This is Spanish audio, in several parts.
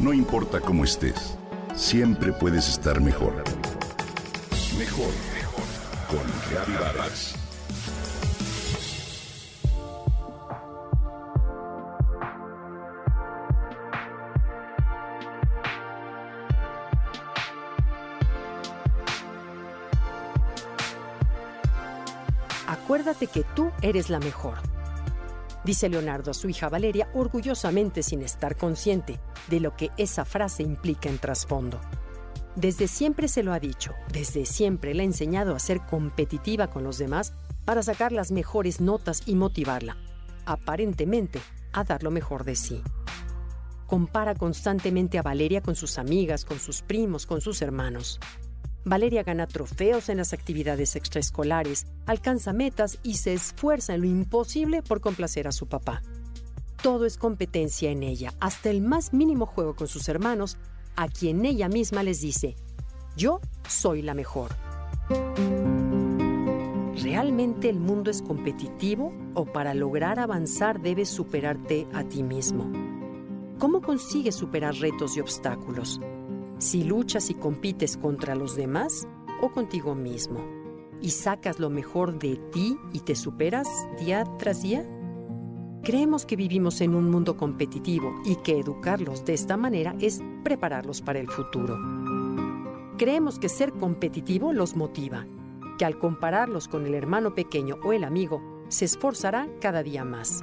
No importa cómo estés, siempre puedes estar mejor. Mejor, mejor. Con Reavivadas. Acuérdate que tú eres la mejor. Dice Leonardo a su hija Valeria orgullosamente sin estar consciente de lo que esa frase implica en trasfondo. Desde siempre se lo ha dicho, desde siempre le ha enseñado a ser competitiva con los demás para sacar las mejores notas y motivarla, aparentemente, a dar lo mejor de sí. Compara constantemente a Valeria con sus amigas, con sus primos, con sus hermanos. Valeria gana trofeos en las actividades extraescolares, alcanza metas y se esfuerza en lo imposible por complacer a su papá. Todo es competencia en ella, hasta el más mínimo juego con sus hermanos, a quien ella misma les dice, yo soy la mejor. ¿Realmente el mundo es competitivo o para lograr avanzar debes superarte a ti mismo? ¿Cómo consigues superar retos y obstáculos? Si luchas y compites contra los demás o contigo mismo y sacas lo mejor de ti y te superas día tras día? Creemos que vivimos en un mundo competitivo y que educarlos de esta manera es prepararlos para el futuro. Creemos que ser competitivo los motiva, que al compararlos con el hermano pequeño o el amigo, se esforzará cada día más.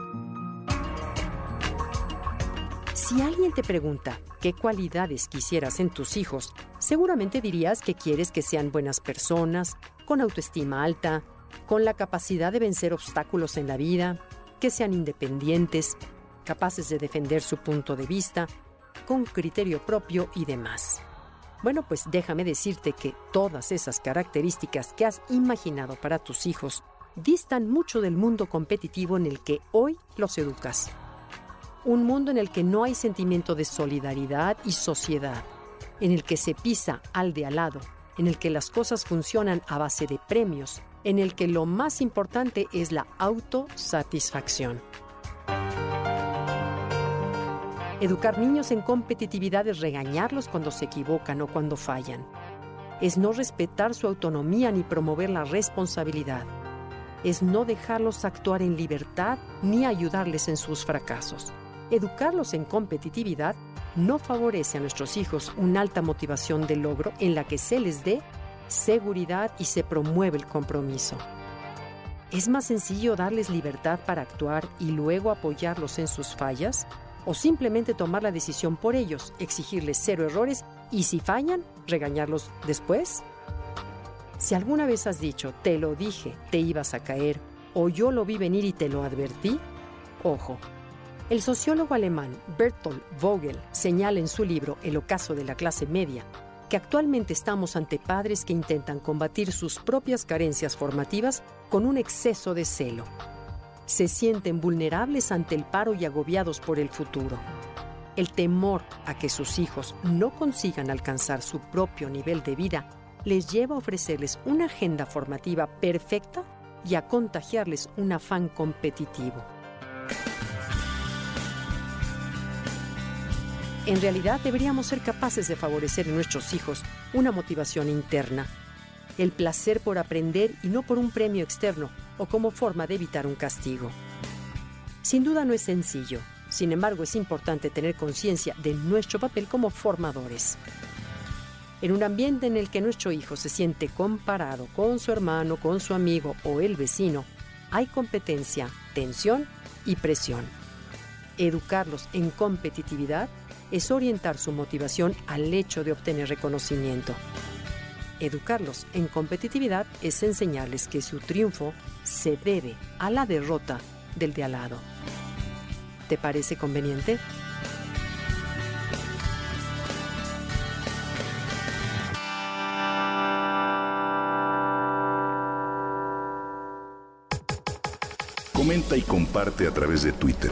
Si alguien te pregunta qué cualidades quisieras en tus hijos, seguramente dirías que quieres que sean buenas personas, con autoestima alta, con la capacidad de vencer obstáculos en la vida, que sean independientes, capaces de defender su punto de vista, con criterio propio y demás. Bueno, pues déjame decirte que todas esas características que has imaginado para tus hijos distan mucho del mundo competitivo en el que hoy los educas un mundo en el que no hay sentimiento de solidaridad y sociedad, en el que se pisa al de al lado, en el que las cosas funcionan a base de premios, en el que lo más importante es la autosatisfacción. Educar niños en competitividad es regañarlos cuando se equivocan o cuando fallan. Es no respetar su autonomía ni promover la responsabilidad. Es no dejarlos actuar en libertad ni ayudarles en sus fracasos. Educarlos en competitividad no favorece a nuestros hijos una alta motivación de logro en la que se les dé seguridad y se promueve el compromiso. ¿Es más sencillo darles libertad para actuar y luego apoyarlos en sus fallas? ¿O simplemente tomar la decisión por ellos, exigirles cero errores y si fallan, regañarlos después? Si alguna vez has dicho, te lo dije, te ibas a caer, o yo lo vi venir y te lo advertí, ojo, el sociólogo alemán Bertolt Vogel señala en su libro El ocaso de la clase media que actualmente estamos ante padres que intentan combatir sus propias carencias formativas con un exceso de celo. Se sienten vulnerables ante el paro y agobiados por el futuro. El temor a que sus hijos no consigan alcanzar su propio nivel de vida les lleva a ofrecerles una agenda formativa perfecta y a contagiarles un afán competitivo. En realidad deberíamos ser capaces de favorecer en nuestros hijos una motivación interna, el placer por aprender y no por un premio externo o como forma de evitar un castigo. Sin duda no es sencillo, sin embargo es importante tener conciencia de nuestro papel como formadores. En un ambiente en el que nuestro hijo se siente comparado con su hermano, con su amigo o el vecino, hay competencia, tensión y presión. Educarlos en competitividad es orientar su motivación al hecho de obtener reconocimiento. Educarlos en competitividad es enseñarles que su triunfo se debe a la derrota del de al lado. ¿Te parece conveniente? Comenta y comparte a través de Twitter.